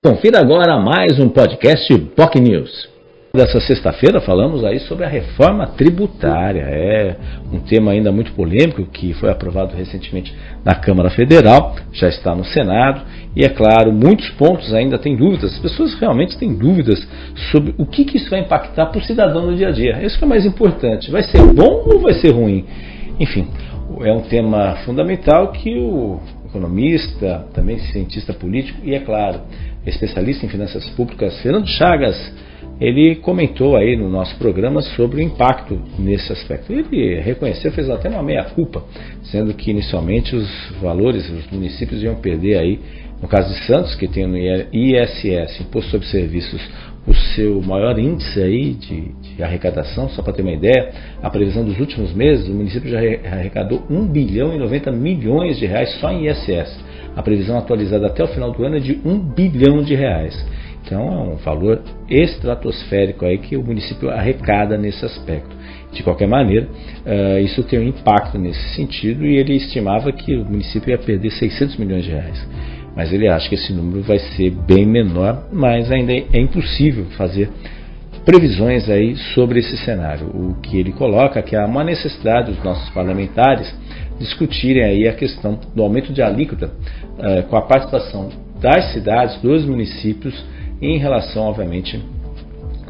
Confira agora mais um podcast POC News. Dessa sexta-feira falamos aí sobre a reforma tributária. É um tema ainda muito polêmico que foi aprovado recentemente na Câmara Federal, já está no Senado e é claro, muitos pontos ainda têm dúvidas. As pessoas realmente têm dúvidas sobre o que, que isso vai impactar para o cidadão no dia a dia. Isso que é mais importante. Vai ser bom ou vai ser ruim? Enfim, é um tema fundamental que o economista, também cientista político e, é claro, especialista em finanças públicas, Fernando Chagas, ele comentou aí no nosso programa sobre o impacto nesse aspecto. Ele reconheceu, fez até uma meia-culpa, sendo que inicialmente os valores, os municípios iam perder aí, no caso de Santos, que tem no ISS, Imposto sobre Serviços, o seu maior índice aí de, de arrecadação, só para ter uma ideia, a previsão dos últimos meses, o município já arrecadou 1 bilhão e 90 milhões de reais só em ISS. A previsão atualizada até o final do ano é de 1 bilhão de reais. Então é um valor estratosférico aí que o município arrecada nesse aspecto. De qualquer maneira, uh, isso tem um impacto nesse sentido e ele estimava que o município ia perder 600 milhões de reais mas ele acha que esse número vai ser bem menor, mas ainda é impossível fazer previsões aí sobre esse cenário. O que ele coloca é que há uma necessidade dos nossos parlamentares discutirem aí a questão do aumento de alíquota eh, com a participação das cidades, dos municípios, em relação, obviamente,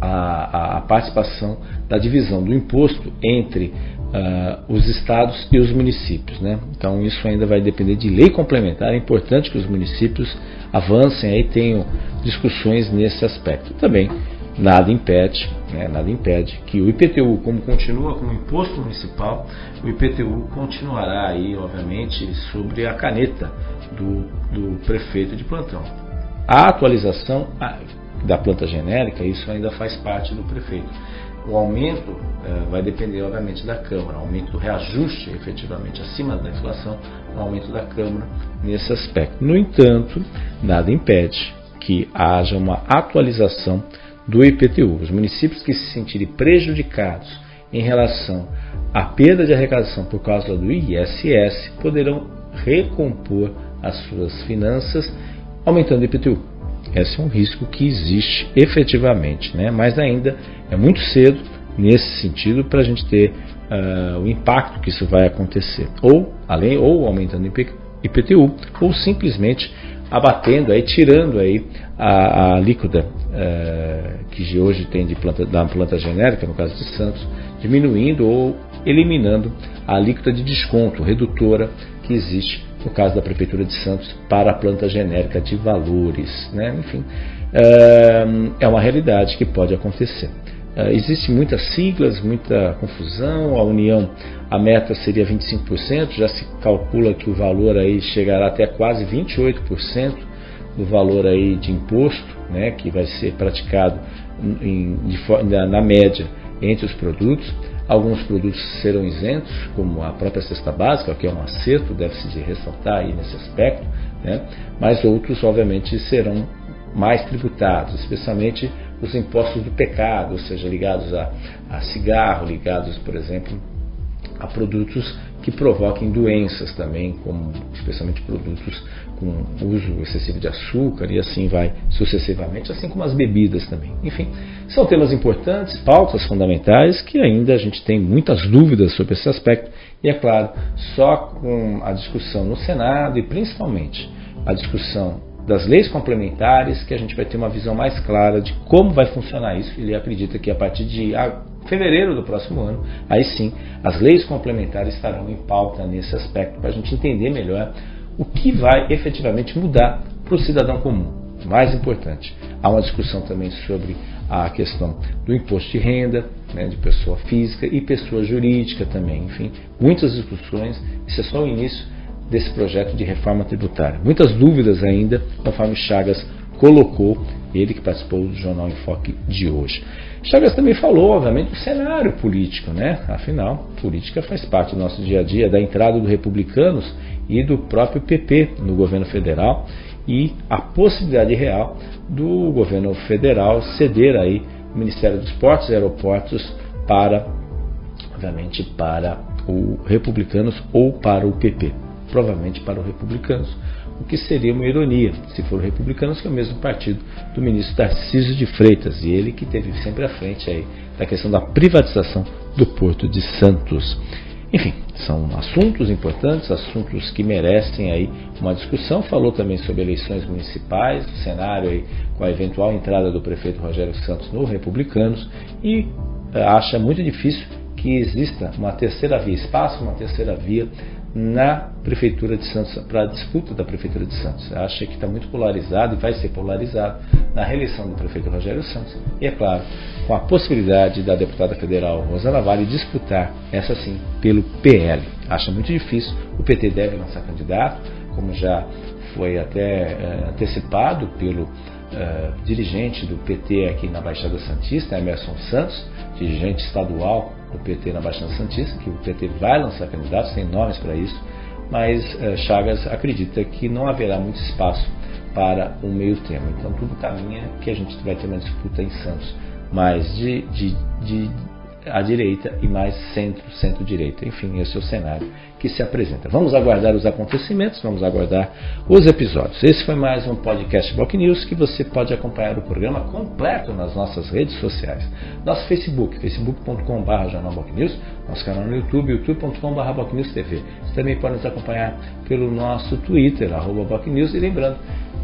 à, à participação da divisão do imposto entre uh, os estados e os municípios. Né? Então isso ainda vai depender de lei complementar. É importante que os municípios avancem aí, tenham discussões nesse aspecto. Também nada impede, né, nada impede que o IPTU, como continua como imposto municipal, o IPTU continuará aí, obviamente, sobre a caneta do, do prefeito de plantão. A atualização da planta genérica, isso ainda faz parte do prefeito. O aumento eh, vai depender, obviamente, da Câmara, o aumento do reajuste efetivamente acima da inflação, o aumento da Câmara nesse aspecto. No entanto, nada impede que haja uma atualização do IPTU. Os municípios que se sentirem prejudicados em relação à perda de arrecadação por causa do ISS poderão recompor as suas finanças aumentando o IPTU. Esse é um risco que existe efetivamente, né? mas ainda é muito cedo nesse sentido para a gente ter uh, o impacto que isso vai acontecer. Ou, além, ou aumentando o IPTU, ou simplesmente abatendo, aí, tirando aí a, a alíquota uh, que hoje tem de planta, da planta genérica, no caso de Santos, diminuindo ou eliminando a alíquota de desconto redutora que existe no caso da Prefeitura de Santos, para a planta genérica de valores. Né? Enfim, eh, é uma realidade que pode acontecer. Eh, Existem muitas siglas, muita confusão. A União, a meta seria 25%, já se calcula que o valor aí chegará até quase 28% do valor aí de imposto, né, que vai ser praticado em, de, na, na média entre os produtos. Alguns produtos serão isentos, como a própria cesta básica, que é um acerto, deve-se de ressaltar aí nesse aspecto, né? mas outros, obviamente, serão mais tributados, especialmente os impostos do pecado, ou seja, ligados a, a cigarro, ligados, por exemplo, a produtos que provoquem doenças também, como especialmente produtos com uso excessivo de açúcar e assim vai sucessivamente, assim como as bebidas também. Enfim, são temas importantes, pautas fundamentais que ainda a gente tem muitas dúvidas sobre esse aspecto e é claro, só com a discussão no Senado e principalmente a discussão das leis complementares que a gente vai ter uma visão mais clara de como vai funcionar isso. Ele acredita que a partir de fevereiro do próximo ano, aí sim, as leis complementares estarão em pauta nesse aspecto, para a gente entender melhor o que vai efetivamente mudar para o cidadão comum. Mais importante, há uma discussão também sobre a questão do imposto de renda, né, de pessoa física e pessoa jurídica também. Enfim, muitas discussões, isso é só o início desse projeto de reforma tributária. Muitas dúvidas ainda, conforme Chagas colocou, ele que participou do Jornal Enfoque de hoje. Chagas também falou, obviamente, do cenário político, né? Afinal, política faz parte do nosso dia a dia, da entrada dos republicanos e do próprio PP no governo federal e a possibilidade real do governo federal ceder aí o Ministério dos Portos e Aeroportos para, obviamente, para o republicanos ou para o PP provavelmente para os republicanos, o que seria uma ironia, se for Republicanos, que é o mesmo partido do ministro Tarcísio de Freitas, e ele que teve sempre à frente aí da questão da privatização do Porto de Santos. Enfim, são assuntos importantes, assuntos que merecem aí uma discussão. Falou também sobre eleições municipais, o cenário aí com a eventual entrada do prefeito Rogério Santos no Republicanos e eh, acha muito difícil que exista uma terceira via, espaço uma terceira via na Prefeitura de Santos, para a disputa da Prefeitura de Santos. Acha que está muito polarizado e vai ser polarizado na reeleição do prefeito Rogério Santos. E é claro, com a possibilidade da deputada federal Rosana Vale disputar, essa sim, pelo PL. Acha muito difícil, o PT deve lançar candidato, como já foi até é, antecipado pelo é, dirigente do PT aqui na Baixada Santista, Emerson Santos, dirigente estadual do PT na Baixada Santista, que o PT vai lançar candidatos, tem nomes para isso, mas uh, Chagas acredita que não haverá muito espaço para um meio termo. Então tudo caminha que a gente vai ter uma disputa em Santos, mais de, de, de à direita e mais centro, centro-direita. Enfim, esse é o cenário que se apresenta. Vamos aguardar os acontecimentos, vamos aguardar os episódios. Esse foi mais um podcast Block News que você pode acompanhar o programa completo nas nossas redes sociais. Nosso Facebook, facebook.com.br jornalblocknews, nosso canal no YouTube, youtube.com.br TV. Você também pode nos acompanhar pelo nosso Twitter, arroba e lembrando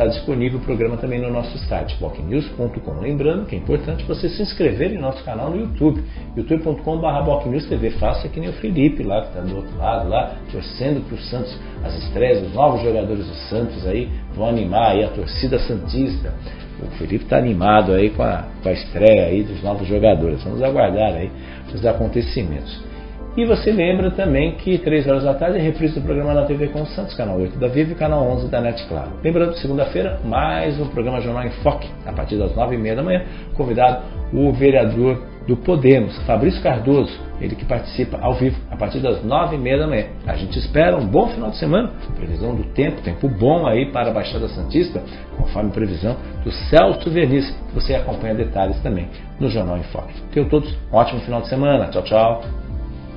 Está disponível o programa também no nosso site, bocnews.com. Lembrando que é importante você se inscrever em nosso canal no YouTube, youtube.com.br TV. Faça que nem o Felipe lá, que está do outro lado, lá, torcendo para o Santos, as estreias, os novos jogadores do Santos aí, vão animar aí a torcida Santista. O Felipe está animado aí com a, com a estreia aí dos novos jogadores. Vamos aguardar aí os acontecimentos. E você lembra também que 3 horas da tarde é reprise do programa na TV com Santos, canal 8 da Vivo e canal 11 da NET Claro. Lembrando, segunda-feira, mais um programa Jornal em Foque, a partir das 9h30 da manhã. Convidado o vereador do Podemos, Fabrício Cardoso, ele que participa ao vivo a partir das 9h30 da manhã. A gente espera um bom final de semana, previsão do tempo, tempo bom aí para a Baixada Santista, conforme previsão do Celso Verniz. Você acompanha detalhes também no Jornal em Foque. Tenham todos um ótimo final de semana. Tchau, tchau.